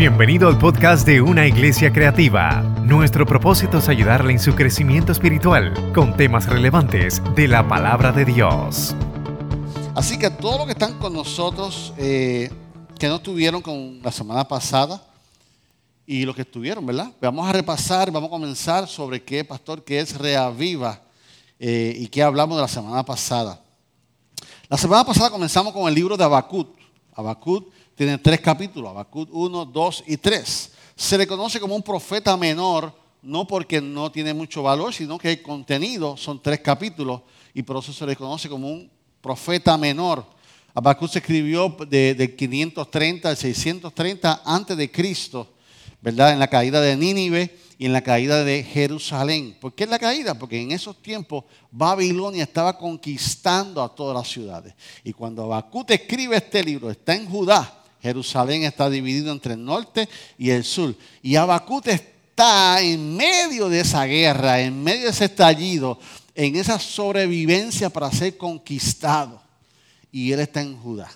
Bienvenido al podcast de Una Iglesia Creativa. Nuestro propósito es ayudarle en su crecimiento espiritual con temas relevantes de la palabra de Dios. Así que todos los que están con nosotros, eh, que no estuvieron con la semana pasada, y los que estuvieron, ¿verdad? Vamos a repasar, vamos a comenzar sobre qué, pastor, qué es Reaviva eh, y qué hablamos de la semana pasada. La semana pasada comenzamos con el libro de Abacut. Abacut tiene tres capítulos, Habacuc 1, 2 y 3. Se le conoce como un profeta menor, no porque no tiene mucho valor, sino que el contenido son tres capítulos y por eso se le conoce como un profeta menor. Habacuc se escribió de, 530 al 630 antes de Cristo, ¿verdad? En la caída de Nínive y en la caída de Jerusalén. ¿Por qué es la caída? Porque en esos tiempos Babilonia estaba conquistando a todas las ciudades. Y cuando Habacuc escribe este libro, está en Judá, Jerusalén está dividido entre el norte y el sur. Y Abacut está en medio de esa guerra, en medio de ese estallido, en esa sobrevivencia para ser conquistado. Y él está en Judá.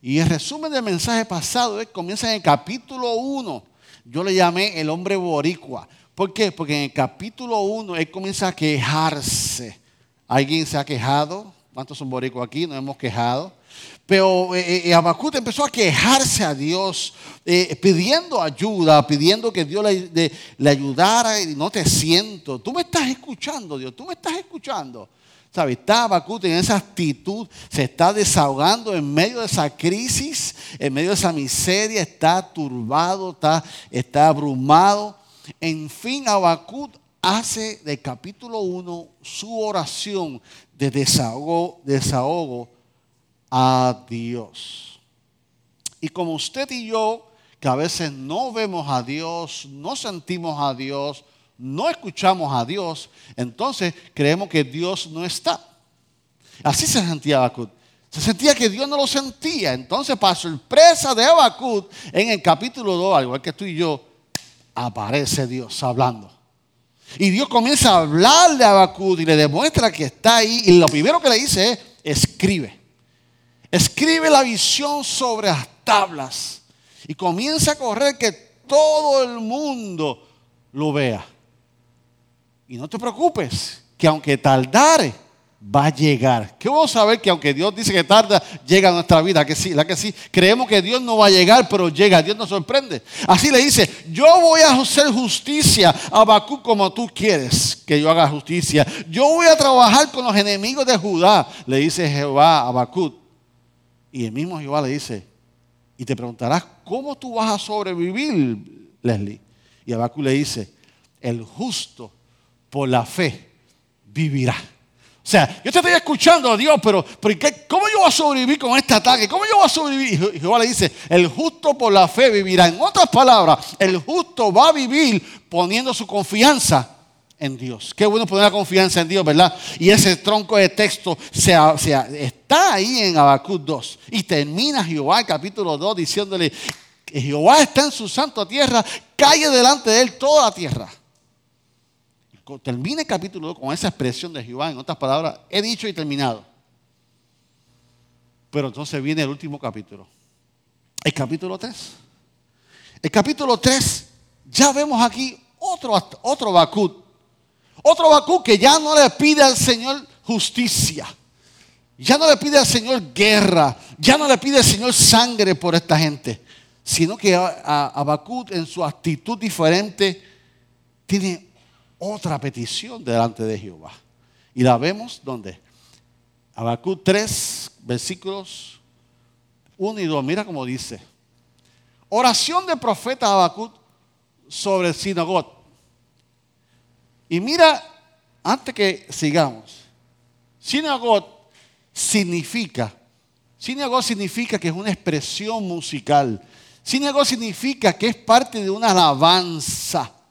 Y el resumen del mensaje pasado es, comienza en el capítulo 1. Yo le llamé el hombre boricua. ¿Por qué? Porque en el capítulo 1 él comienza a quejarse. ¿Alguien se ha quejado? ¿Cuántos son boricuas aquí? Nos hemos quejado. Pero eh, eh empezó a quejarse a Dios, eh, pidiendo ayuda, pidiendo que Dios le, ayudara no te siento. Tú me estás escuchando, Dios, tú me estás escuchando. ¿Sabes? Está Habacuc en esa actitud, se está desahogando en medio de esa crisis, en medio de esa miseria, está turbado, está, está abrumado. En fin, Habacuc hace del capítulo 1 su oración de desahogo, a Dios. Y como usted y yo, que a veces no vemos a Dios, no sentimos a Dios, no escuchamos a Dios, entonces creemos que Dios no está. Así se sentía Habacuc. Se sentía que Dios no lo sentía. Entonces, para sorpresa de Habacuc, en el capítulo 2, al igual que tú y yo, aparece Dios hablando. Y Dios comienza a hablarle a Habacuc y le demuestra que está ahí. Y lo primero que le dice es, escribe. Escribe la visión sobre las tablas y comienza a correr que todo el mundo lo vea. Y no te preocupes, que aunque tardare, va a llegar. ¿Qué vamos a saber? Que aunque Dios dice que tarda, llega a nuestra vida. Que sí, la que sí. Creemos que Dios no va a llegar, pero llega. Dios nos sorprende. Así le dice: Yo voy a hacer justicia a Habacuc como tú quieres que yo haga justicia. Yo voy a trabajar con los enemigos de Judá, le dice Jehová a Habacuc. Y el mismo Jehová le dice, y te preguntarás, ¿cómo tú vas a sobrevivir, Leslie? Y Abacu le dice, el justo por la fe vivirá. O sea, yo te estoy escuchando, Dios, pero, ¿cómo yo voy a sobrevivir con este ataque? ¿Cómo yo voy a sobrevivir? Y Jehová le dice, el justo por la fe vivirá. En otras palabras, el justo va a vivir poniendo su confianza en Dios. Qué bueno poner la confianza en Dios, ¿verdad? Y ese tronco de texto está ahí en Habacuc 2. Y termina Jehová capítulo 2 diciéndole, Jehová está en su santa tierra, calle delante de él toda la tierra. Termina el capítulo 2 con esa expresión de Jehová, en otras palabras, he dicho y terminado. Pero entonces viene el último capítulo, el capítulo 3. El capítulo 3, ya vemos aquí otro, otro Habacuc otro Bakú que ya no le pide al Señor justicia. Ya no le pide al Señor guerra. Ya no le pide al Señor sangre por esta gente. Sino que Habacuc en su actitud diferente tiene otra petición delante de Jehová. Y la vemos donde. Habacuc 3, versículos 1 y 2. Mira cómo dice. Oración del profeta Habacuc sobre el sinagoga. Y mira, antes que sigamos, sinagot significa, sinagot significa que es una expresión musical. Sinagot significa que es parte de una alabanza.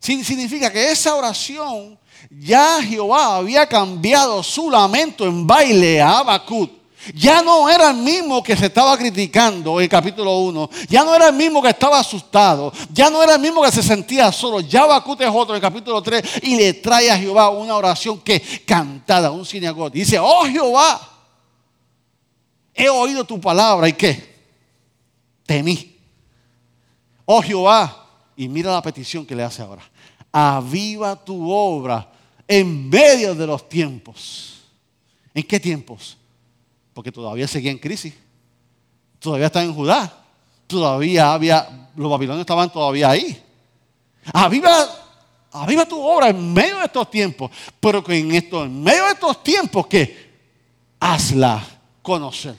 Significa que esa oración ya Jehová había cambiado su lamento en baile a Abacut ya no era el mismo que se estaba criticando en el capítulo 1. Ya no era el mismo que estaba asustado. Ya no era el mismo que se sentía solo. Ya Bacute es otro en el capítulo 3 y le trae a Jehová una oración que cantada, un sinagoga. Dice, oh Jehová, he oído tu palabra y qué? Temí. oh Jehová, y mira la petición que le hace ahora, aviva tu obra en medio de los tiempos. ¿En qué tiempos? Porque todavía seguía en crisis, todavía está en Judá, todavía había, los babilonios estaban todavía ahí. Aviva, aviva tu obra en medio de estos tiempos, pero que en, esto, en medio de estos tiempos que hazla conocer.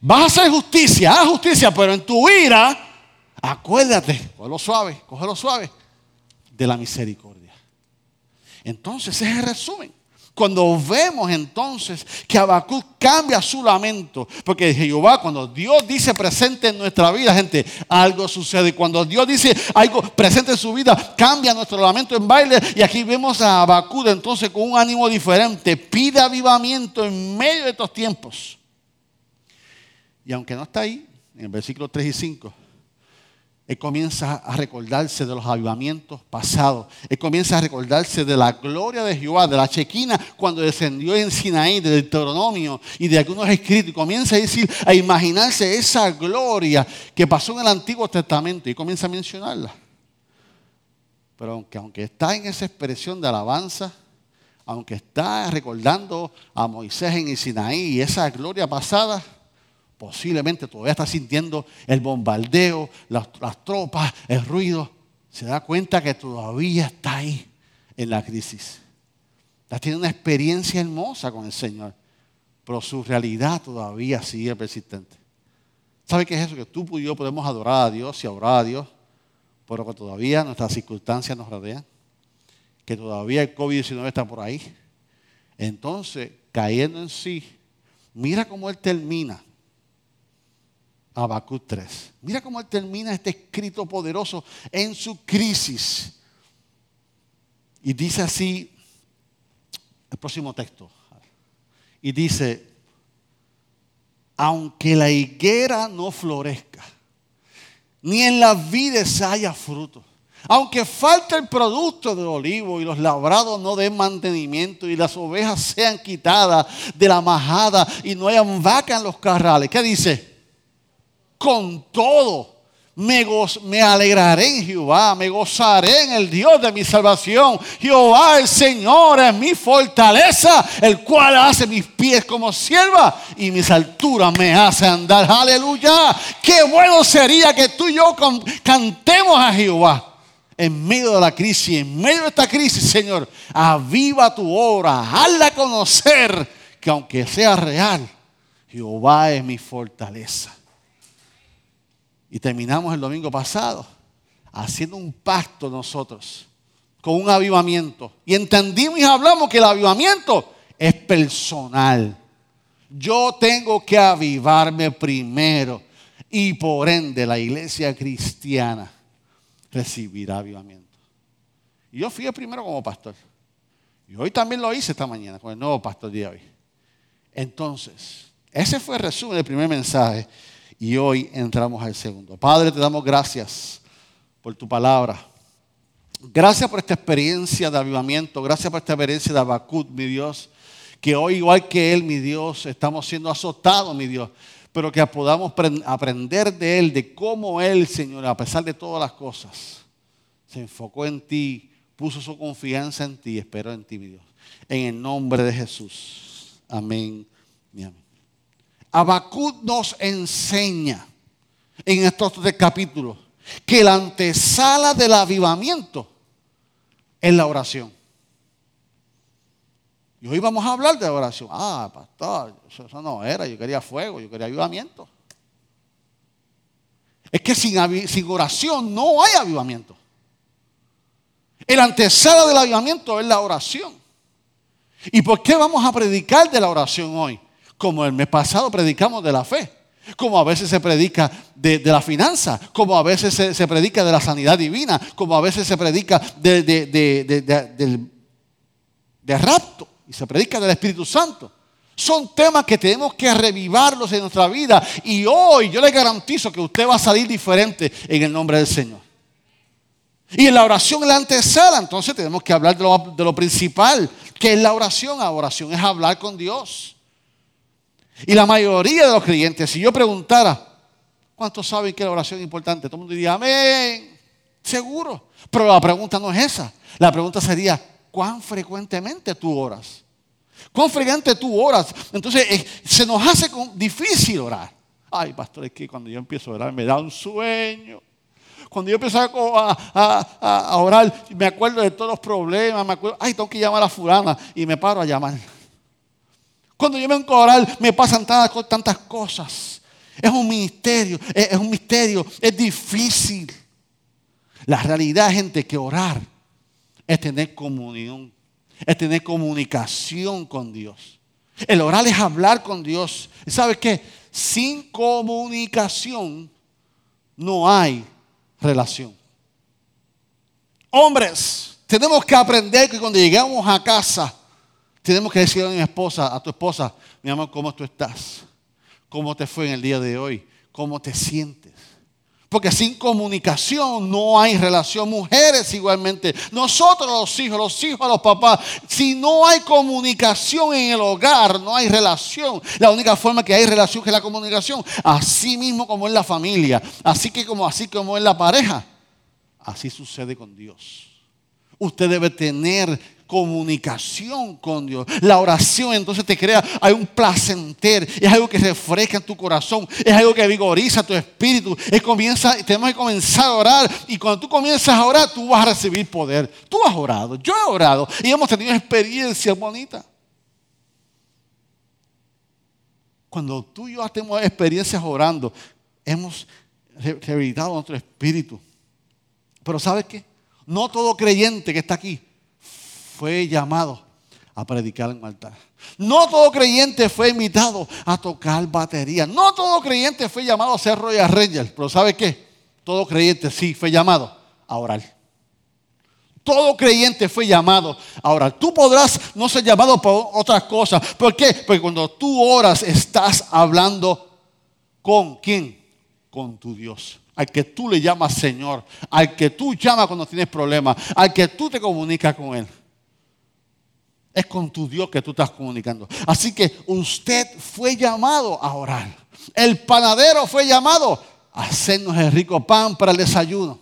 Vas a hacer justicia, haz justicia, pero en tu ira, acuérdate, cógelo suave, cógelo suave, de la misericordia. Entonces, ese es el resumen. Cuando vemos entonces que Habacuc cambia su lamento, porque Jehová, cuando Dios dice presente en nuestra vida, gente, algo sucede. Cuando Dios dice algo presente en su vida, cambia nuestro lamento en baile. Y aquí vemos a Habacuc entonces con un ánimo diferente, pide avivamiento en medio de estos tiempos. Y aunque no está ahí, en el versículo 3 y 5, él comienza a recordarse de los avivamientos pasados. Él comienza a recordarse de la gloria de Jehová, de la chequina cuando descendió en Sinaí, del Deuteronomio y de algunos escritos. Y comienza a decir, a imaginarse esa gloria que pasó en el Antiguo Testamento y comienza a mencionarla. Pero aunque, aunque está en esa expresión de alabanza, aunque está recordando a Moisés en Sinaí y esa gloria pasada, posiblemente todavía está sintiendo el bombardeo, las, tropas, el ruido, se da cuenta que todavía está ahí en la crisis. Está teniendo una experiencia hermosa con el Señor, pero su realidad todavía sigue persistente. ¿Sabe qué es eso? Que tú y yo podemos adorar a Dios y orar a Dios, pero que todavía nuestras circunstancias nos rodean, que todavía el COVID-19 está por ahí. Entonces, cayendo en sí, mira cómo Él termina Habacuc 3. Mira cómo él termina este escrito poderoso en su crisis. Y dice así el próximo texto. Y dice, aunque la higuera no florezca, ni en las vides haya fruto, aunque falte el producto del olivo y los labrados no den mantenimiento y las ovejas sean quitadas de la majada y no hayan vaca en los carrales. ¿Qué dice? Con todo. Me, alegraré en Jehová, me gozaré en el Dios de mi salvación. Jehová el Señor es mi fortaleza, el cual hace mis pies como sierva y mis alturas me hace andar. Aleluya. Qué bueno sería que tú y yo cantemos a Jehová en medio de la crisis, en medio de esta crisis, Señor. Aviva tu obra, hazla conocer que aunque sea real, Jehová es mi fortaleza. Y terminamos el domingo pasado haciendo un pacto nosotros con un avivamiento. Y entendimos y hablamos que el avivamiento es personal. Yo tengo que avivarme primero y por ende la iglesia cristiana recibirá avivamiento. Y yo fui el primero como pastor. Y hoy también lo hice esta mañana con el nuevo pastor de hoy. Entonces, ese fue el resumen del primer mensaje. Y hoy entramos al segundo. Padre, te damos gracias por tu palabra. Gracias por esta experiencia de avivamiento. Gracias por esta experiencia de Abacut, mi Dios. Que hoy, igual que Él, mi Dios, estamos siendo azotados, mi Dios. Pero que podamos aprender de Él, de cómo Él, Señor, a pesar de todas las cosas, se enfocó en ti, puso su confianza en ti, esperó en ti, mi Dios. En el nombre de Jesús. Amén amén. Habacuc nos enseña en estos tres capítulos que la antesala del avivamiento es la oración. Y hoy vamos a hablar de oración. Ah, pastor, eso, no era, yo quería fuego, yo quería avivamiento. Es que sin, sin oración no hay avivamiento. El antesala del avivamiento es la oración. ¿Y por qué vamos a predicar de la oración hoy? Como el mes pasado predicamos de la fe, como a veces se predica de, la finanza, como a veces se, predica de la sanidad divina, como a veces se predica de, de rapto y se predica del Espíritu Santo. Son temas que tenemos que revivarlos en nuestra vida. Y hoy yo le garantizo que usted va a salir diferente en el nombre del Señor. Y en la oración, en la antesala, entonces tenemos que hablar de lo, de lo principal, que es la oración. La oración es hablar con Dios. Y la mayoría de los creyentes, si yo preguntara, ¿Cuántos saben que la oración es importante? Todo el mundo diría, amén. Seguro. Pero la pregunta no es esa. La pregunta sería, ¿cuán frecuentemente tú oras? ¿Cuán frecuente tú oras? Entonces, eh, se nos hace difícil orar. Ay, pastor, es que cuando yo empiezo a orar me da un sueño. Cuando yo empiezo a, orar, me acuerdo de todos los problemas, me acuerdo, ay, tengo que llamar a fulana y me paro a llamar. Cuando yo vengo a orar, me pasan tantas, cosas. Es un misterio, es, un misterio, es difícil. La realidad, gente, que orar es tener comunión, es tener comunicación con Dios. El orar es hablar con Dios. ¿Y sabes qué? Sin comunicación no hay relación. Hombres, tenemos que aprender que cuando llegamos a casa, tenemos que decirle a mi esposa, a tu esposa, mi amor, ¿cómo tú estás? ¿Cómo te fue en el día de hoy? ¿Cómo te sientes? Porque sin comunicación no hay relación. Mujeres igualmente. Nosotros los hijos, los hijos los papás. Si no hay comunicación en el hogar, no hay relación. La única forma que hay relación es la comunicación. Así mismo como en la familia. Así que como así como en la pareja. Así sucede con Dios. Usted debe tener comunicación con Dios. La oración entonces te crea, hay un placenter, es algo que refresca en tu corazón, es algo que vigoriza tu espíritu. Es comienza, tenemos que comenzar a orar y cuando tú comienzas a orar, tú vas a recibir poder. Tú has orado, yo he orado y hemos tenido experiencias bonitas. Cuando tú y yo tenemos experiencias orando, hemos rehabilitado nuestro espíritu. Pero ¿sabes qué? No todo creyente que está aquí fue llamado a predicar en altar. No todo creyente fue invitado a tocar batería. No todo creyente fue llamado a ser Royal Ranger. Pero ¿sabe qué? Todo creyente sí fue llamado a orar. Todo creyente fue llamado a orar. Tú podrás no ser llamado por otras cosas. ¿Por qué? Porque cuando tú oras estás hablando con quién? Con tu Dios al que tú le llamas Señor, al que tú llamas cuando tienes problemas, al que tú te comunicas con Él. Es con tu Dios que tú estás comunicando. Así que usted fue llamado a orar. El panadero fue llamado a hacernos el rico pan para el desayuno.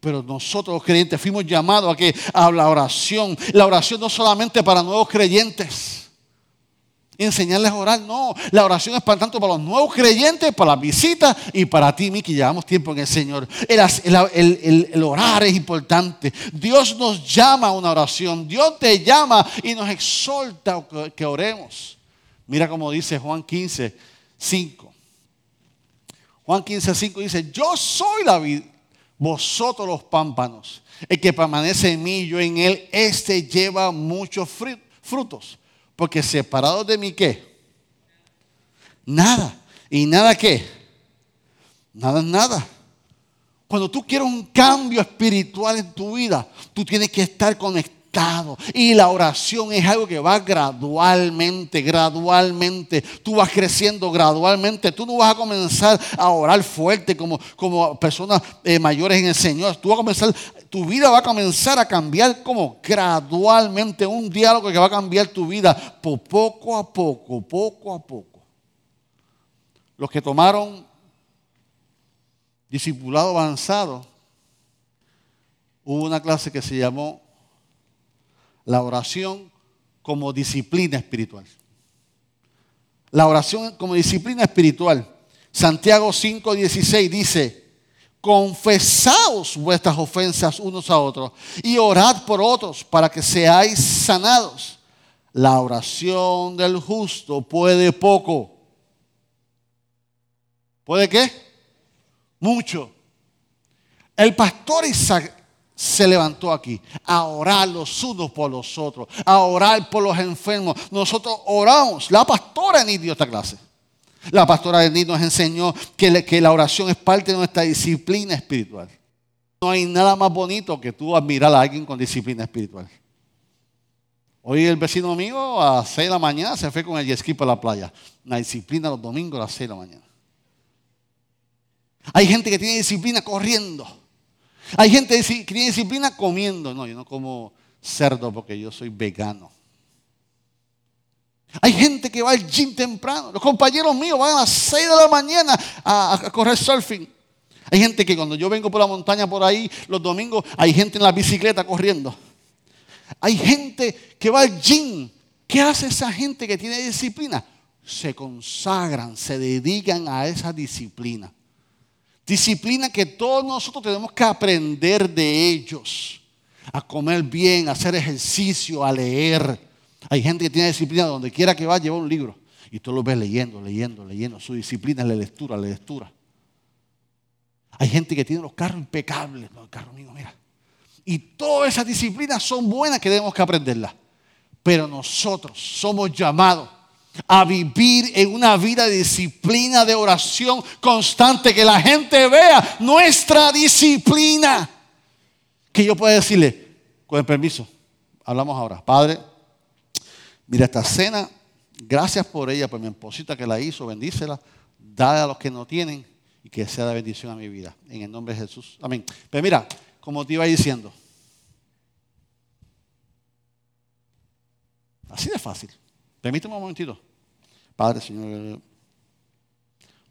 Pero nosotros los creyentes fuimos llamados a que a la oración. La oración no solamente para nuevos creyentes enseñarles a orar. No, la oración es para tanto para los nuevos creyentes, para las visitas y para ti, que llevamos tiempo en el Señor. El, orar es importante. Dios nos llama a una oración. Dios te llama y nos exhorta que oremos. Mira como dice Juan 15, 5. Juan 15, 5 dice, yo soy la vida, vosotros los pámpanos. El que permanece en mí, yo en él, este lleva muchos frutos porque separado de mí, ¿qué? Nada. ¿Y nada qué? Nada es nada. Cuando tú quieres un cambio espiritual en tu vida, tú tienes que estar conectado. Y la oración es algo que va gradualmente, gradualmente. Tú vas creciendo gradualmente. Tú no vas a comenzar a orar fuerte como, como personas eh, mayores en el Señor. Tú vas a comenzar tu vida va a comenzar a cambiar como gradualmente, un diálogo que va a cambiar tu vida poco a poco, poco a poco. Los que tomaron discipulado avanzado, hubo una clase que se llamó la oración como disciplina espiritual. La oración como disciplina espiritual. Santiago 5:16 dice, confesaos vuestras ofensas unos a otros y orad por otros para que seáis sanados. La oración del justo puede poco. ¿Puede qué? Mucho. El pastor Isaac se levantó aquí a orar los unos por los otros, a orar por los enfermos. Nosotros oramos. La pastora ni dio esta clase. La pastora Denise nos enseñó que, la oración es parte de nuestra disciplina espiritual. No hay nada más bonito que tú admirar a alguien con disciplina espiritual. Hoy el vecino mío a las 6 de la mañana se fue con el jet ski para la playa. La disciplina los domingos a las 6 de la mañana. Hay gente que tiene disciplina corriendo. Hay gente que tiene disciplina comiendo. No, yo no como cerdo porque yo soy vegano. Hay gente que va al gym temprano. Los compañeros míos van a las 6 de la mañana a, a correr surfing. Hay gente que cuando yo vengo por la montaña por ahí los domingos, hay gente en la bicicleta corriendo. Hay gente que va al gym. ¿Qué hace esa gente que tiene disciplina? Se consagran, se dedican a esa disciplina. Disciplina que todos nosotros tenemos que aprender de ellos. A comer bien, a hacer ejercicio, a leer. Hay gente que tiene disciplina donde quiera que va, lleva un libro. Y tú lo ves leyendo, leyendo, leyendo. Su disciplina es la lectura, la lectura. Hay gente que tiene los carros impecables. Los carros míos, mira. Y todas esas disciplinas son buenas que tenemos que aprenderlas. Pero nosotros somos llamados a vivir en una vida de disciplina, de oración constante, que la gente vea nuestra disciplina. Que yo pueda decirle, con el permiso, hablamos ahora, Padre, mira esta cena, gracias por ella, por mi esposita que la hizo, bendícela, dale a los que no tienen y que sea de bendición a mi vida. En el nombre de Jesús. Amén. Pero mira, como te iba diciendo, así de fácil. Permíteme un momentito. Padre, Señor.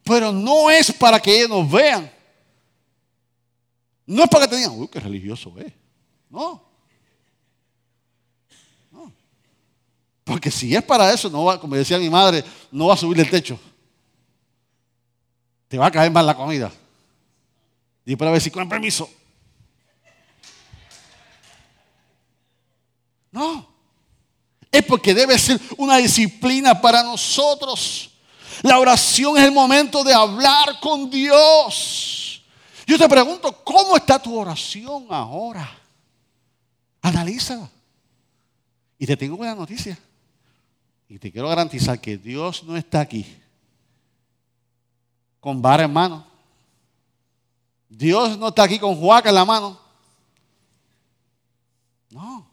Pero no es para que ellos nos vean. No es para que te digan, uy, qué religioso es. No. No. Porque si es para eso, no va, como decía mi madre, no va a subir el techo. Te va a caer mal la comida. Y para ver si con permiso. No. Es porque debe ser una disciplina para nosotros. La oración es el momento de hablar con Dios. Yo te pregunto, ¿cómo está tu oración ahora? Analízala. Y te tengo buena noticia. Y te quiero garantizar que Dios no está aquí con vara en mano. Dios no está aquí con juaca en la mano. No,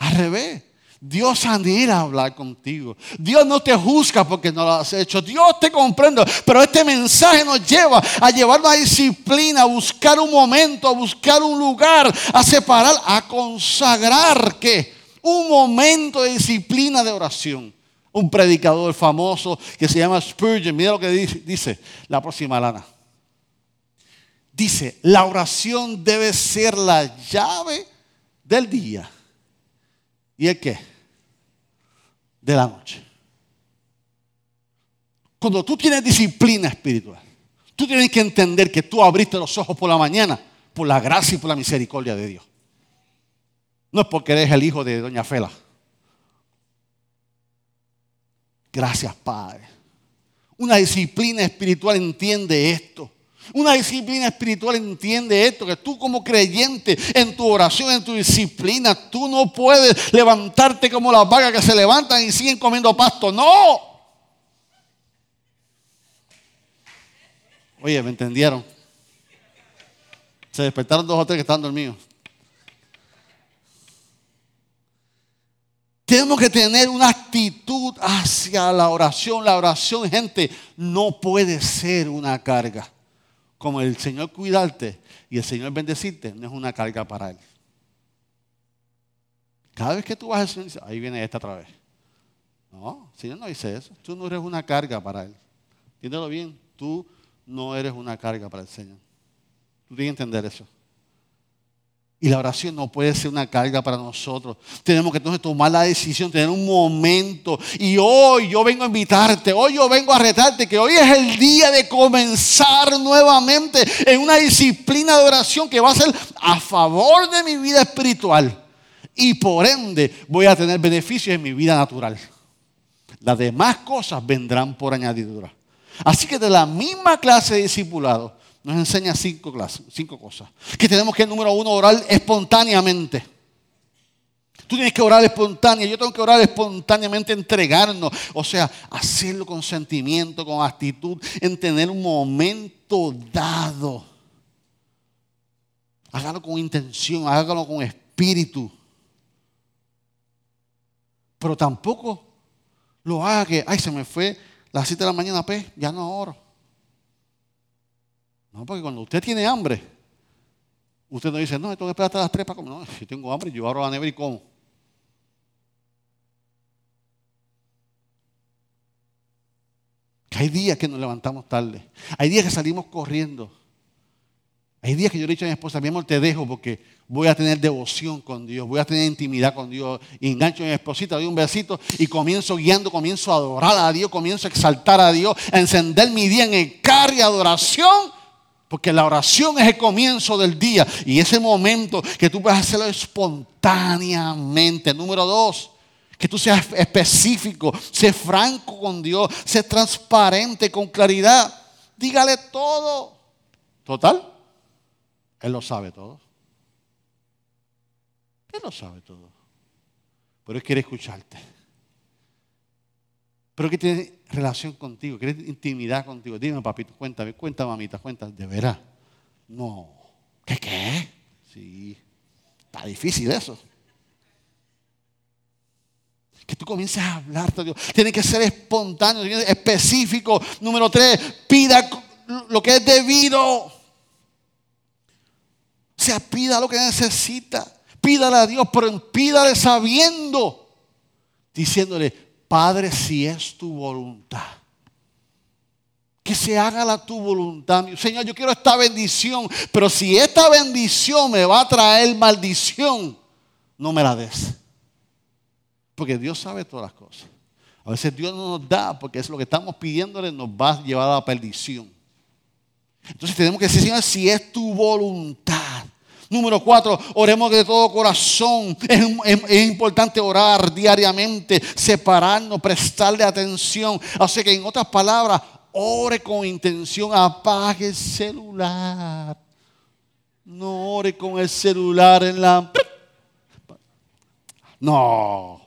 al revés. Dios anhela hablar contigo. Dios no te juzga porque no lo has hecho. Dios te comprende. Pero este mensaje nos lleva a llevar una disciplina, a buscar un momento, a buscar un lugar, a separar, a consagrar que un momento de disciplina de oración. Un predicador famoso que se llama Spurgeon, mira lo que dice, dice la próxima lana. Dice, la oración debe ser la llave del día. ¿Y el qué? De la noche. Cuando tú tienes disciplina espiritual, tú tienes que entender que tú abriste los ojos por la mañana por la gracia y por la misericordia de Dios. No es porque eres el hijo de Doña Fela. Gracias, Padre. Una disciplina espiritual entiende esto. Una disciplina espiritual entiende esto, que tú como creyente en tu oración, en tu disciplina, tú no puedes levantarte como las vagas que se levantan y siguen comiendo pasto. No. Oye, ¿me entendieron? Se despertaron dos o tres que estaban dormidos. Tenemos que tener una actitud hacia la oración. La oración, gente, no puede ser una carga como el Señor cuidarte y el Señor bendecirte, no es una carga para Él. Cada vez que tú vas al Señor, ahí viene esta otra vez. No, el Señor no dice eso. Tú no eres una carga para Él. Entiéndelo bien, tú no eres una carga para el Señor. Tú tienes que entender eso. Y la oración no puede ser una carga para nosotros. Tenemos que entonces tomar la decisión, tener un momento. Y hoy yo vengo a invitarte, hoy yo vengo a retarte, que hoy es el día de comenzar nuevamente en una disciplina de oración que va a ser a favor de mi vida espiritual. Y por ende voy a tener beneficios en mi vida natural. Las demás cosas vendrán por añadidura. Así que de la misma clase de discipulado, nos enseña cinco, clases, cinco cosas. Que tenemos que, número uno, orar espontáneamente. Tú tienes que orar espontáneamente, yo tengo que orar espontáneamente, entregarnos, o sea, hacerlo con sentimiento, con actitud, en tener un momento dado. Hágalo con intención, hágalo con espíritu. Pero tampoco lo haga que, ay, se me fue las 7 de la mañana, pues, ya no oro. No, porque cuando usted tiene hambre, usted no dice, no, tengo que esperar hasta las tres para comer. No, si tengo hambre, yo abro la nevera y como. Hay días que nos levantamos tarde. Hay días que salimos corriendo. Hay días que yo le he dicho a mi esposa, mi amor, te dejo porque voy a tener devoción con Dios, voy a tener intimidad con Dios. Engancho a mi esposita, doy un besito y comienzo guiando, comienzo a adorar a Dios, comienzo a exaltar a Dios, a encender mi día en el carro y adoración. Porque la oración es el comienzo del día y ese momento que tú puedes hacerlo espontáneamente. Número dos, que tú seas específico, sé franco con Dios, sé transparente con claridad. Dígale todo. Total, Él lo sabe todo. Él lo sabe todo. Pero Él quiere escucharte. Pero que tiene relación contigo, quiere intimidad contigo. Dime, papito, cuéntame, cuenta, mamita, cuenta. ¿De veras? No. ¿Qué qué? Sí. Está difícil eso. Que tú comiences a hablar de Dios. Tiene que ser espontáneo, específico. Número tres, pida lo que es debido. O sea, pida lo que necesita. Pídale a Dios, pero pídale sabiendo. Diciéndole, Padre, si es tu voluntad. Que se haga la tu voluntad. Señor, yo quiero esta bendición, pero si esta bendición me va a traer maldición, no me la des. Porque Dios sabe todas las cosas. A veces Dios no nos da porque es lo que estamos pidiéndole nos va a llevar a la perdición. Entonces tenemos que decir, Señor, si es tu voluntad. Número cuatro, oremos de todo corazón. Es, importante orar diariamente, separarnos, prestarle atención. Así que en otras palabras, ore con intención, apague el celular. No ore con el celular en la... No.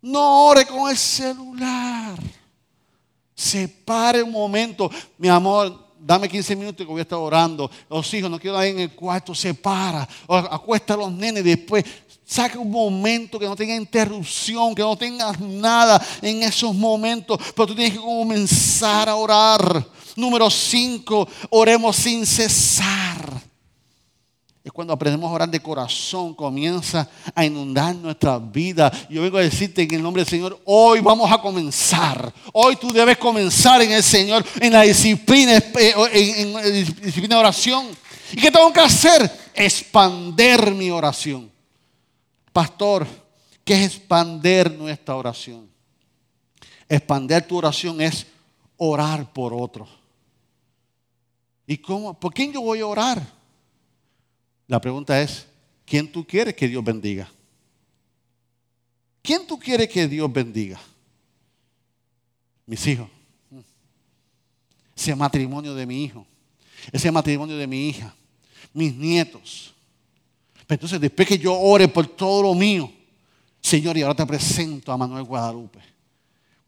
No ore con el celular. Separe un momento. Mi amor, dame 15 minutos que voy a estar orando. Los hijos no quiero ahí en el cuarto, se para, acuesta a los nenes después. Saca un momento que no tenga interrupción, que no tengas nada en esos momentos, pero tú tienes que comenzar a orar. Número 5, oremos sin cesar. Es cuando aprendemos a orar de corazón, comienza a inundar nuestra vida. Yo vengo a decirte en el nombre del Señor, hoy vamos a comenzar. Hoy tú debes comenzar en el Señor, en la disciplina, en, la disciplina de oración. ¿Y qué tengo que hacer? Expander mi oración. Pastor, ¿qué es expander nuestra oración? Expander tu oración es orar por otro. ¿Y cómo? ¿Por quién yo voy a orar? La pregunta es, ¿quién tú quieres que Dios bendiga? ¿Quién tú quieres que Dios bendiga? Mis hijos. Ese matrimonio de mi hijo. Ese matrimonio de mi hija. Mis nietos. entonces, después que yo ore por todo lo mío, Señor, y ahora te presento a Manuel Guadalupe.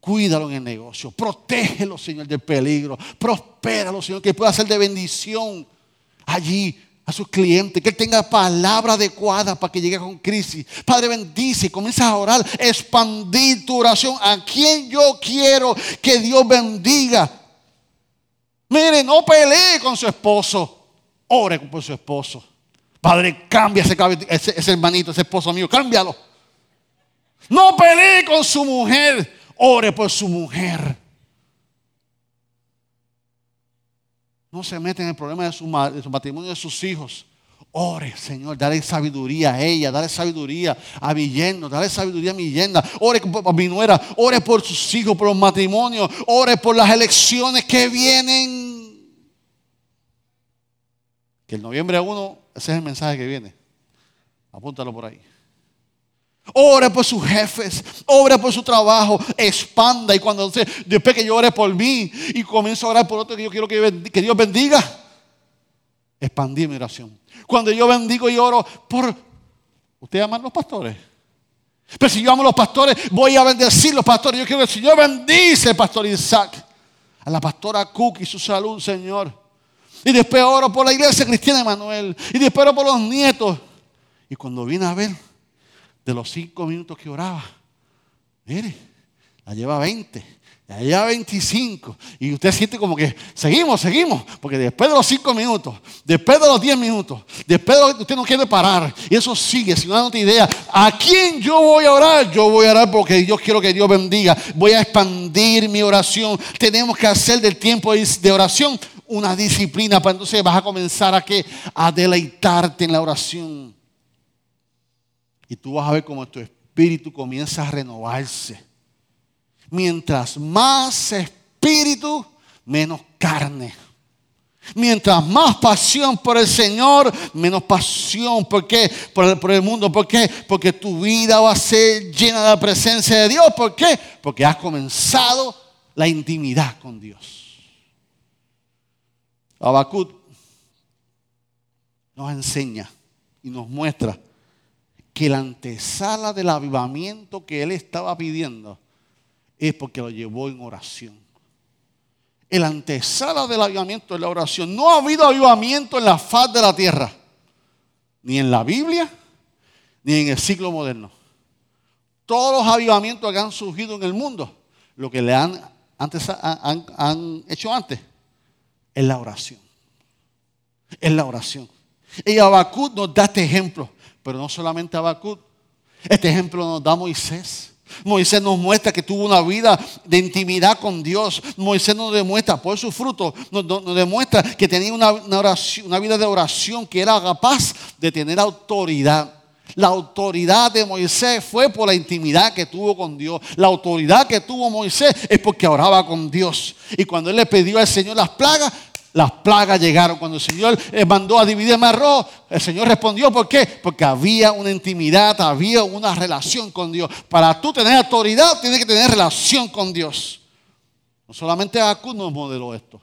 Cuídalo en el negocio. Protégelo, Señor, del peligro. Prospéralo, Señor, que pueda ser de bendición allí a sus clientes, que Él tenga palabra adecuada para que llegue con crisis. Padre, bendice, comienza a orar, expandir tu oración. ¿A quien yo quiero que Dios bendiga? Mire, no pelee con su esposo, ore por su esposo. Padre, cambia ese, ese, ese hermanito, ese esposo mío, cámbialo. No pelee con su mujer, ore por su mujer. No se mete en el problema de su, matrimonio de sus hijos. Ore, Señor, dale sabiduría a ella, dale sabiduría a mi yerno, dale sabiduría a mi yerna. Ore por mi nuera, ore por sus hijos, por los matrimonios, ore por las elecciones que vienen. Que el noviembre 1, ese es el mensaje que viene. Apúntalo por ahí. Ore por sus jefes, ore por su trabajo, expanda. Y cuando después que yo ore por mí y comienzo a orar por otro que yo quiero que, que Dios bendiga, expandí mi oración. Cuando yo bendigo y oro por. ¿Usted ama a los pastores? Pero si yo amo a los pastores, voy a bendecir los pastores. Yo quiero que el Señor bendice al pastor Isaac, a la pastora Cook y su salud, Señor. Y después oro por la iglesia cristiana de Manuel. Y después oro por los nietos. Y cuando vine a ver de los cinco minutos que oraba, mire, la lleva 20. allá 25. Y usted siente como que seguimos, seguimos. Porque después de los 5 minutos, después de los 10 minutos, después de usted no quiere parar. Y eso sigue, si no da idea. ¿A quién yo voy a orar? Yo voy a orar porque yo quiero que Dios bendiga. Voy a expandir mi oración. Tenemos que hacer del tiempo de oración una disciplina. Para entonces vas a comenzar a, que, a deleitarte en la oración. Y tú vas a ver cómo tu espíritu comienza a renovarse mientras más espíritu, menos carne. Mientras más pasión por el Señor, menos pasión. ¿Por qué? Por el, mundo. ¿Por qué? Porque tu vida va a ser llena de la presencia de Dios. ¿Por qué? Porque has comenzado la intimidad con Dios. Abacut nos enseña y nos muestra que la antesala del avivamiento que él estaba pidiendo es porque lo llevó en oración. El antesala del avivamiento es la oración. No ha habido avivamiento en la faz de la tierra, ni en la Biblia, ni en el siglo moderno. Todos los avivamientos que han surgido en el mundo, lo que le han, han, hecho antes, es la oración. Es la oración. Y Abacut nos da este ejemplo, pero no solamente Abacut. Este ejemplo nos da Moisés. Moisés nos muestra que tuvo una vida de intimidad con Dios. Moisés nos demuestra por su fruto, nos, demuestra que tenía una, una vida de oración, que era capaz de tener autoridad. La autoridad de Moisés fue por la intimidad que tuvo con Dios. La autoridad que tuvo Moisés es porque oraba con Dios. Y cuando él le pidió al Señor las plagas, las plagas llegaron. Cuando el Señor mandó a dividir el arroz, el Señor respondió, ¿por qué? Porque había una intimidad, había una relación con Dios. Para tú tener autoridad, tienes que tener relación con Dios. No solamente Habacuc nos modeló esto,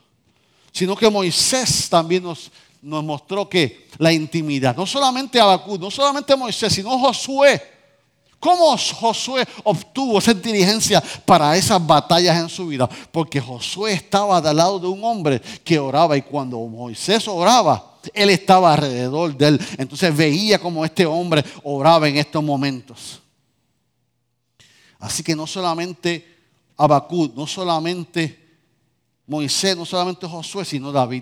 sino que Moisés también nos, nos mostró que la intimidad, no solamente Habacuc, no solamente Moisés, sino Josué ¿Cómo Josué obtuvo esa inteligencia para esas batallas en su vida? Porque Josué estaba al lado de un hombre que oraba y cuando Moisés oraba, él estaba alrededor de él. Entonces veía cómo este hombre oraba en estos momentos. Así que no solamente Abacud, no solamente Moisés, no solamente Josué, sino David.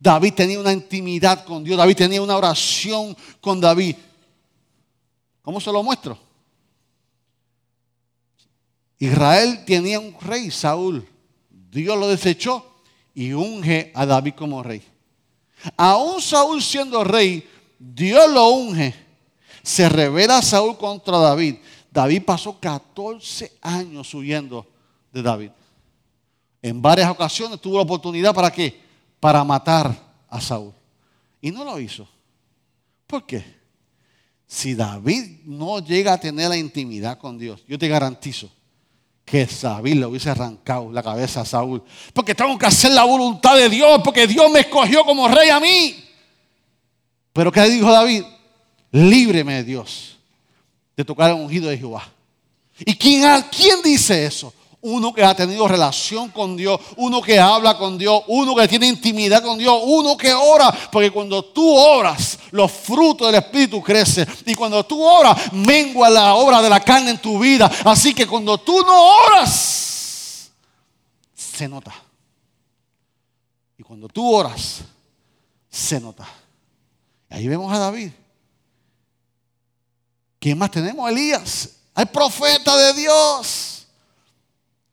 David tenía una intimidad con Dios, David tenía una oración con David. ¿Cómo se lo muestro? Israel tenía un rey, Saúl. Dios lo desechó y unge a David como rey. Aún Saúl siendo rey, Dios lo unge. Se revela Saúl contra David. David pasó 14 años huyendo de David. En varias ocasiones tuvo la oportunidad para qué? Para matar a Saúl. Y no lo hizo. ¿Por qué? Si David no llega a tener la intimidad con Dios, yo te garantizo que David le hubiese arrancado la cabeza a Saúl. Porque tengo que hacer la voluntad de Dios, porque Dios me escogió como rey a mí. Pero ¿qué dijo David? Líbreme Dios de tocar el ungido de Jehová. ¿Y quién, quién dice eso? Uno que ha tenido relación con Dios, uno que habla con Dios, uno que tiene intimidad con Dios, uno que ora, porque cuando tú oras, los frutos del Espíritu crecen. Y cuando tú oras, mengua la obra de la carne en tu vida. Así que cuando tú no oras, se nota. Y cuando tú oras, se nota. Y ahí vemos a David. ¿Quién más tenemos? Elías, el profeta de Dios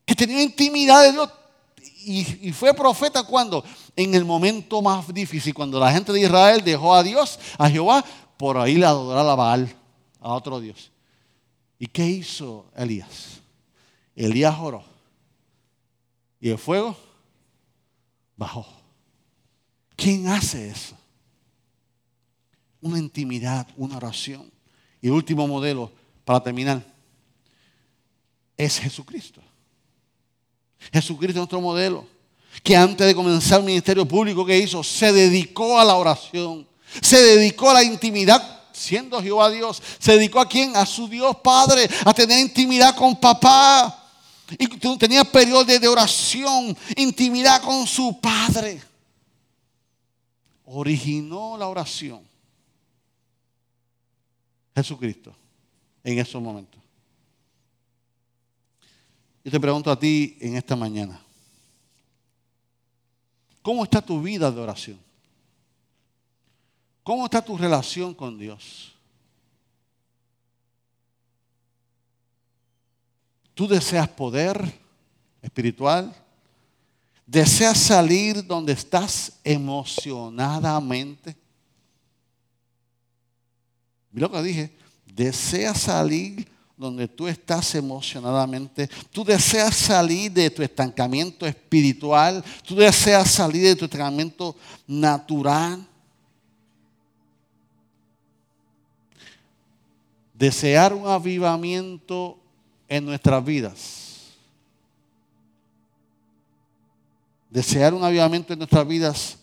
que tenía intimidad de Dios. Y, fue profeta cuando? En el momento más difícil, cuando la gente de Israel dejó a Dios, a Jehová, por ahí le adorar a Baal, a otro Dios. ¿Y qué hizo Elías? Elías oró. Y el fuego bajó. ¿Quién hace eso? Una intimidad, una oración. Y el último modelo, para terminar, es Jesucristo. Jesucristo es nuestro modelo. Que antes de comenzar el ministerio público que hizo, se dedicó a la oración. Se dedicó a la intimidad siendo Jehová Dios. Se dedicó a quién? A su Dios Padre. A tener intimidad con papá. Y tenía periodos de oración, intimidad con su Padre. Originó la oración. Jesucristo en esos momentos. Yo te pregunto a ti en esta mañana, ¿cómo está tu vida de oración? ¿Cómo está tu relación con Dios? ¿Tú deseas poder espiritual? ¿Deseas salir donde estás emocionadamente? Mira lo que dije. ¿Deseas salir donde tú estás emocionadamente? ¿Tú deseas salir de tu estancamiento espiritual? ¿Tú deseas salir de tu estancamiento natural? Desear un avivamiento en nuestras vidas. Desear un avivamiento en nuestras vidas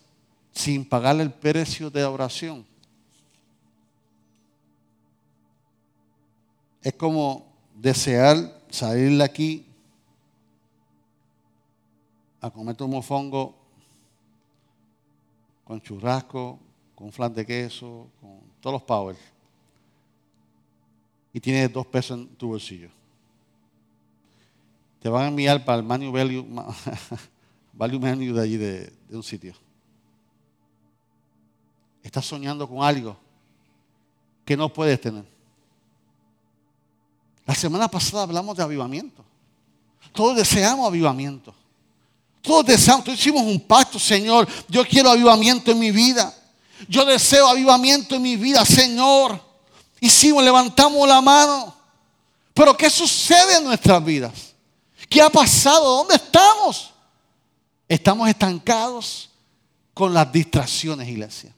sin pagar el precio de la oración. Es como desear salir de aquí a comer tu mofongo con churrasco, con flan de queso, con todos los powers. Y tienes dos pesos en tu bolsillo te van a enviar para el Manu Value, value Menu de allí, de un sitio. Estás soñando con algo que no puedes tener. La semana pasada hablamos de avivamiento. Todos deseamos avivamiento. Todos deseamos, todos hicimos un pacto, Señor. Yo quiero avivamiento en mi vida. Yo deseo avivamiento en mi vida, Señor. Hicimos, levantamos la mano. Pero ¿qué sucede en nuestras vidas? ¿Qué ha pasado? ¿Dónde estamos? Estamos estancados con las distracciones, iglesia.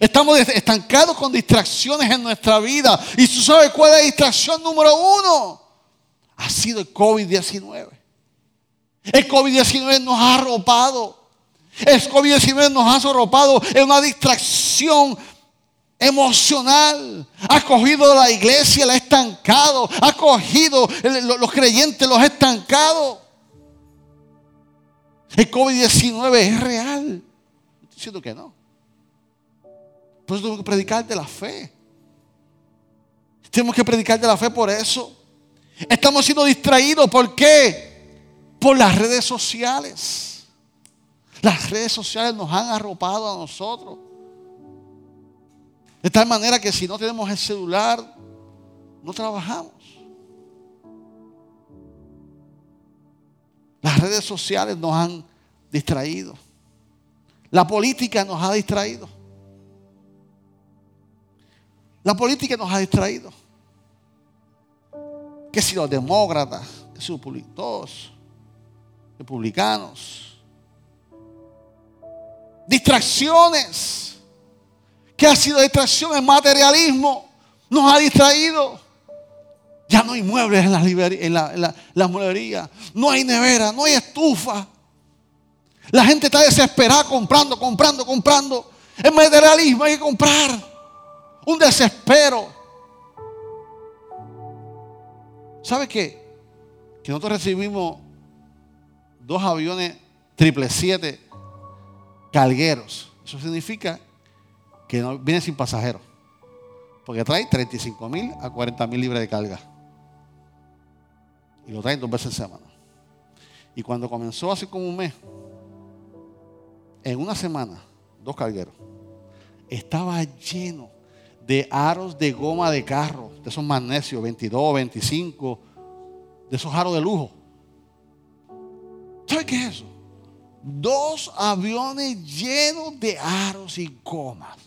Estamos estancados con distracciones en nuestra vida. ¿Y tú sabes cuál es la distracción número uno? Ha sido el COVID-19. El COVID-19 nos ha arropado. El COVID-19 nos ha arropado en una distracción emocional. Ha cogido la iglesia, la ha estancado. Ha cogido los creyentes, los ha estancado. El COVID-19 es real. Estoy diciendo que no. Por eso tenemos que predicar de la fe. Tenemos que predicar de la fe por eso. Estamos siendo distraídos. ¿Por qué? Por las redes sociales. Las redes sociales nos han arropado a nosotros. De tal manera que si no tenemos el celular, no trabajamos. Las redes sociales nos han distraído. La política nos ha distraído. La política nos ha distraído. Que si los demócratas, que si los republicanos. Distracciones que ha sido distracción, el materialismo nos ha distraído. Ya no hay muebles en las, en la, mueblerías, no hay nevera, no hay estufa. La gente está desesperada comprando, comprando, comprando. El materialismo hay que comprar. Un desespero. ¿Sabe qué? Que nosotros recibimos dos aviones triple siete cargueros. Eso significa que no, viene sin pasajeros. Porque trae 35 mil a 40 mil libras de carga. Y lo traen dos veces a semana. Y cuando comenzó hace como un mes, en una semana, dos cargueros, estaba lleno de aros de goma de carro, de esos magnesios, 22, 25, de esos aros de lujo. ¿Sabe qué es eso? Dos aviones llenos de aros y gomas.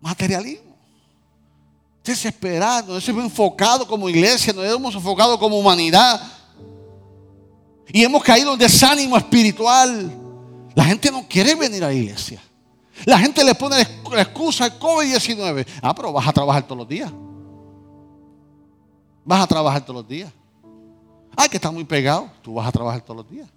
Materialismo. Desesperado, nos hemos enfocado como iglesia, nos hemos enfocado como humanidad. Y hemos caído en desánimo espiritual. La gente no quiere venir a la iglesia. La gente le pone la excusa al COVID-19. Ah, pero vas a trabajar todos los días. Vas a trabajar todos los días. Ay, que está muy pegado. Tú vas a trabajar todos los días.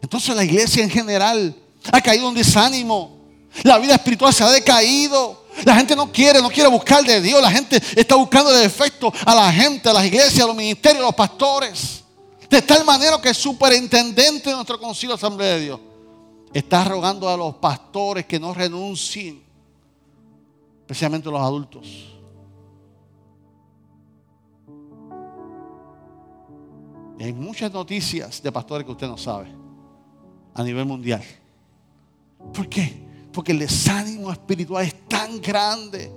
Entonces la iglesia en general ha caído en desánimo. La vida espiritual se ha decaído. La gente no quiere, no quiere buscar de Dios. La gente está buscando de defecto a la gente, a las iglesias, a los ministerios, a los pastores. De tal manera que el superintendente de nuestro concilio Asamblea de Dios está rogando a los pastores que no renuncien. especialmente los adultos. Hay muchas noticias de pastores que usted no sabe a nivel mundial. ¿Por qué? Porque el desánimo espiritual es tan grande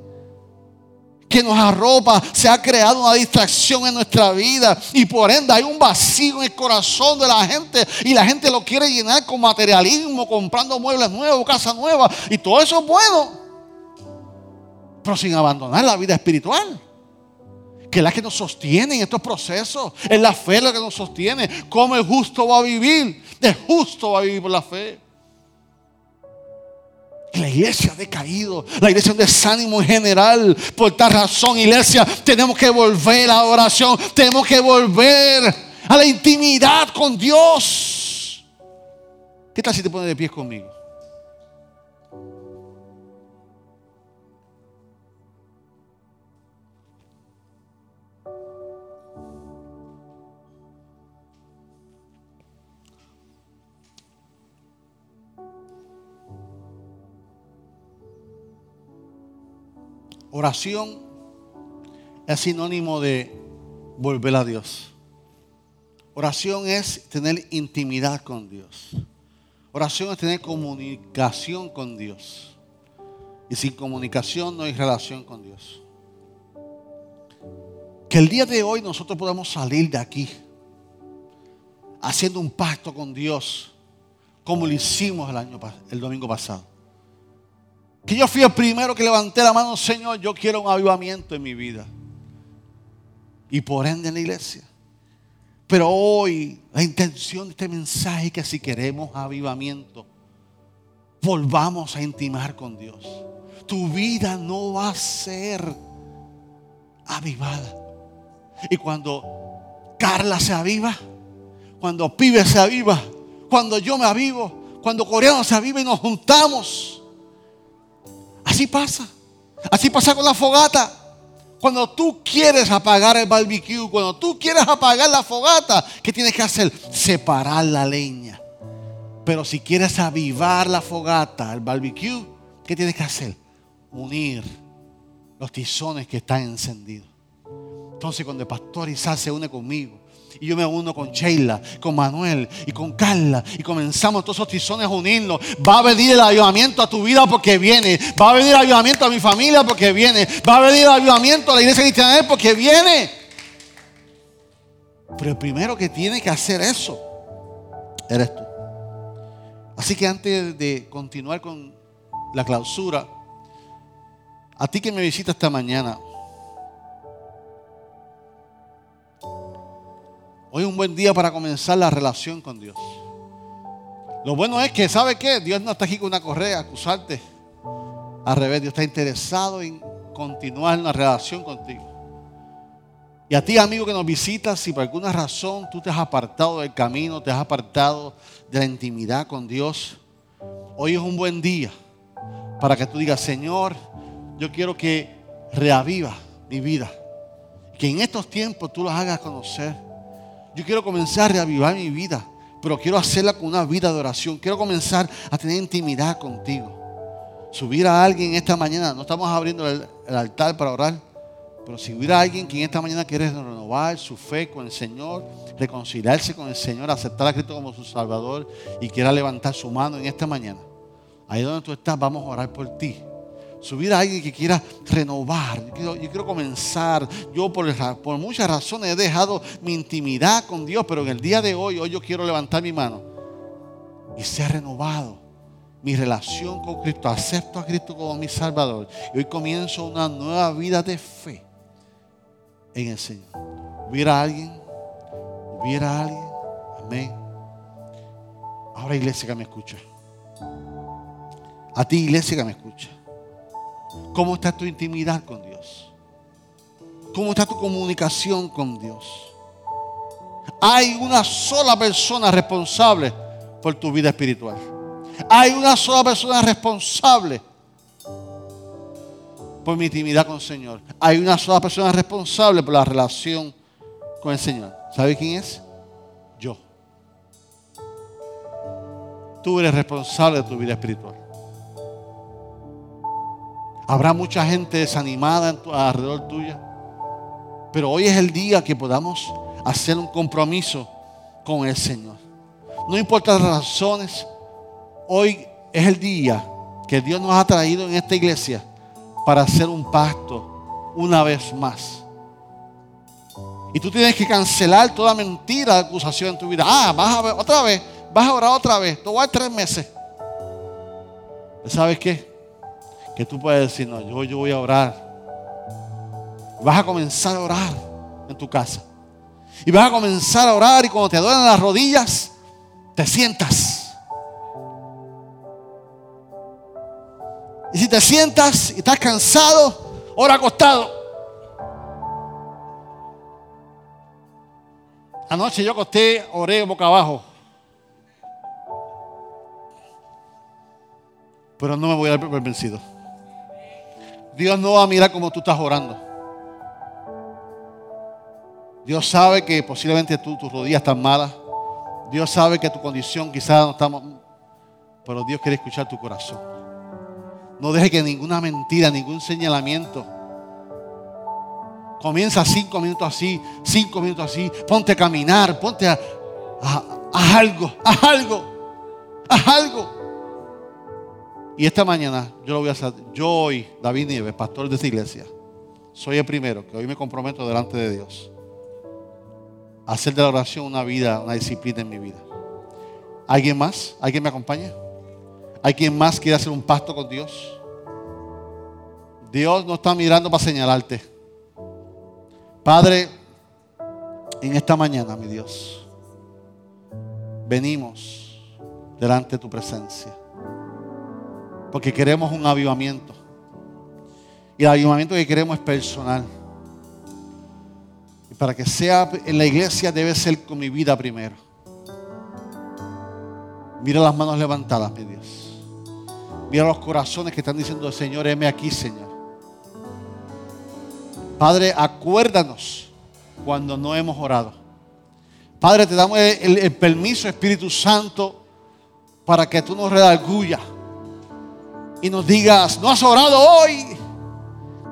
que nos arropa, se ha creado una distracción en nuestra vida y por ende hay un vacío en el corazón de la gente y la gente lo quiere llenar con materialismo, comprando muebles nuevos, casa nueva y todo eso es bueno, pero sin abandonar la vida espiritual. Que es la que nos sostiene en estos procesos. Es la fe la que nos sostiene. ¿Cómo el justo va a vivir? De justo va a vivir por la fe. La iglesia ha decaído, la iglesia es un desánimo en general. Por tal razón, iglesia, tenemos que volver a la oración, tenemos que volver a la intimidad con Dios. ¿Qué tal si te pones de pie conmigo? Oración es sinónimo de volver a Dios. Oración es tener intimidad con Dios. Oración es tener comunicación con Dios. Y sin comunicación no hay relación con Dios. Que el día de hoy nosotros podamos salir de aquí haciendo un pacto con Dios como lo hicimos el, año, el domingo pasado. Que yo fui el primero que levanté la mano, Señor, yo quiero un avivamiento en mi vida. Y por ende en la iglesia. Pero hoy la intención de este mensaje es que si queremos avivamiento, volvamos a intimar con Dios. Tu vida no va a ser avivada. Y cuando Carla se aviva, cuando Pibe se aviva, cuando yo me avivo, cuando Coreano se aviva y nos juntamos Así pasa. Así pasa con la fogata. Cuando tú quieres apagar el barbecue, cuando tú quieres apagar la fogata, ¿qué tienes que hacer? Separar la leña. Pero si quieres avivar la fogata, el barbecue, ¿qué tienes que hacer? Unir los tizones que están encendidos. Entonces cuando el pastor Isaac se une conmigo, y yo me uno con Sheila, con Manuel y con Carla. Y comenzamos todos esos tizones a unirnos. Va a venir el avivamiento a tu vida porque viene. Va a venir el avivamiento a mi familia porque viene. Va a venir el avivamiento a la iglesia cristiana porque viene. Pero el primero que tiene que hacer eso eres tú. Así que antes de continuar con la clausura, a ti que me visita esta mañana, Hoy es un buen día para comenzar la relación con Dios. Lo bueno es que, ¿sabe qué? Dios no está aquí con una correa, acusarte. Al revés, Dios está interesado en continuar una relación contigo. Y a ti, amigo que nos visitas, si por alguna razón tú te has apartado del camino, te has apartado de la intimidad con Dios, hoy es un buen día para que tú digas, Señor, yo quiero que reaviva mi vida. Que en estos tiempos tú los hagas conocer yo quiero comenzar a reavivar mi vida, pero quiero hacerla con una vida de oración. Quiero comenzar a tener intimidad contigo. Subir a alguien esta mañana, no estamos abriendo el, altar para orar, pero si hubiera alguien que en esta mañana quiere renovar su fe con el Señor, reconciliarse con el Señor, aceptar a Cristo como su Salvador y quiera levantar su mano en esta mañana, ahí donde tú estás, vamos a orar por ti subir a alguien que quiera renovar. Yo quiero, comenzar. Yo por, muchas razones he dejado mi intimidad con Dios, pero en el día de hoy, hoy yo quiero levantar mi mano y ser renovado. Mi relación con Cristo, acepto a Cristo como mi Salvador. Y hoy comienzo una nueva vida de fe en el Señor. ¿Hubiera alguien? ¿Hubiera alguien? Amén. Ahora iglesia que me escucha. A ti iglesia que me escucha. ¿Cómo está tu intimidad con Dios? ¿Cómo está tu comunicación con Dios? Hay una sola persona responsable por tu vida espiritual. Hay una sola persona responsable por mi intimidad con el Señor. Hay una sola persona responsable por la relación con el Señor. ¿Sabe quién es? Yo. Tú eres responsable de tu vida espiritual. Habrá mucha gente desanimada en tu- alrededor tuya. Pero hoy es el día que podamos hacer un compromiso con el Señor. No importa las razones, hoy es el día que Dios nos ha traído en esta iglesia para hacer un pacto una vez más. Y tú tienes que cancelar toda mentira acusación en tu vida. Ah, vas a ver otra vez, vas a orar otra vez. Te voy a dar tres meses. ¿Sabes qué? Que tú puedes decir, no, yo, yo voy a orar. Vas a comenzar a orar en tu casa. Y vas a comenzar a orar y cuando te duelen las rodillas, te sientas. Y si te sientas y estás cansado, ora acostado. Anoche yo acosté, oré boca abajo. Pero no me voy a dar por vencido. Dios no va a mirar como tú estás orando. Dios sabe que posiblemente tus rodillas están malas. Dios sabe que tu condición quizás no está... Pero Dios quiere escuchar tu corazón. No deje que ninguna mentira, ningún señalamiento. Comienza cinco minutos así, cinco minutos así. Ponte a caminar, ponte a, a- haz algo, haz algo, haz algo. Y esta mañana yo lo voy a hacer. Yo hoy, David Nieves, pastor de esta iglesia, soy el primero que hoy me comprometo delante de Dios a hacer de la oración una vida, una disciplina en mi vida. ¿Alguien más? ¿Alguien me acompaña? ¿Hay quien más quiere hacer un pacto con Dios? Dios no está mirando para señalarte. Padre, en esta mañana, mi Dios, venimos delante de tu presencia. Porque queremos un avivamiento. Y el avivamiento que queremos es personal. Y para que sea en la iglesia debe ser con mi vida primero. Mira las manos levantadas, mi Dios. Mira los corazones que están diciendo, Señor, heme aquí, Señor. Padre, acuérdanos cuando no hemos orado. Padre, te damos el, permiso, Espíritu Santo, para que tú nos redargullas y nos digas, no has orado hoy.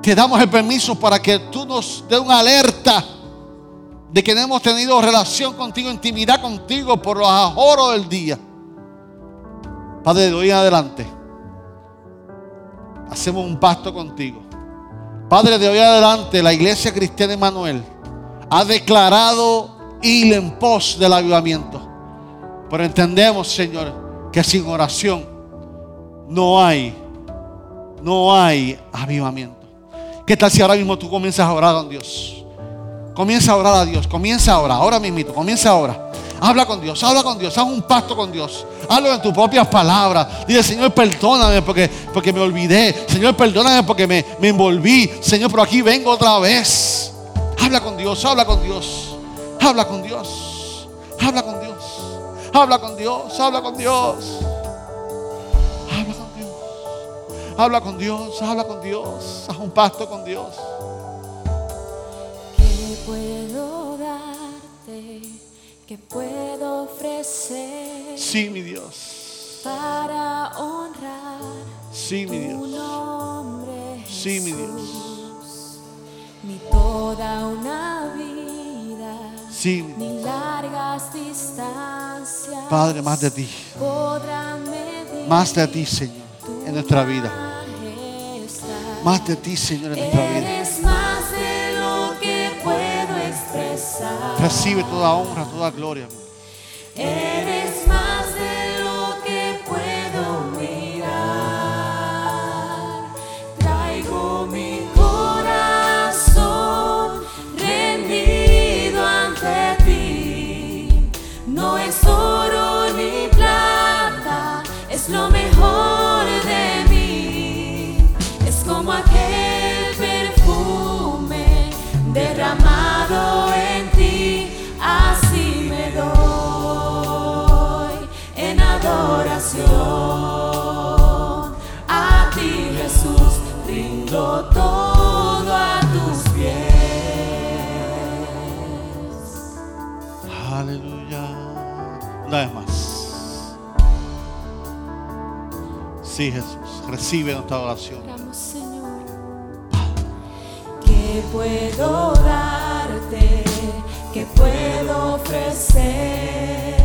Te damos el permiso para que tú nos dé una alerta de que no hemos tenido relación contigo, intimidad contigo por los ajoros del día. Padre, de hoy en adelante, hacemos un pacto contigo. Padre, de hoy en adelante, la iglesia cristiana Emanuel ha declarado ir en pos del avivamiento. Pero entendemos, Señor, que sin oración no hay, no hay avivamiento. ¿Qué tal si ahora mismo tú comienzas a orar con Dios? Comienza a orar a Dios, comienza a orar, ahora mismo, comienza ahora. Habla con Dios, habla con Dios, haz un pacto con Dios. Habla en tus propias palabras. Dile, Señor, perdóname porque, porque me olvidé. Señor, perdóname porque me, me envolví. Señor, pero aquí vengo otra vez. Habla con Dios, habla con Dios. Habla con Dios. Habla con Dios. Habla con Dios, habla con Dios. Habla con Dios, habla con Dios. Haz un pacto con Dios. ¿Qué puedo darte? ¿Qué puedo ofrecer Sí, mi Dios. para honrar Sí, mi tu Dios. nombre? Sí, mi Dios. Ni toda una vida, Sí, mi Dios. ni largas distancias. Padre, más de ti. podrán medir Más de ti, Señor, en nuestra vida. Más de ti, Señor, en nuestra vida. Recibe toda honra, toda gloria. Eres A ti Jesús brindo todo a tus pies. Aleluya. Una vez más. Sí, Jesús, recibe nuestra oración. Señor. Que puedo darte, que puedo ofrecer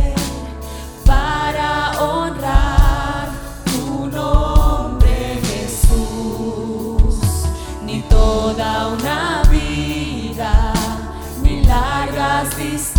vista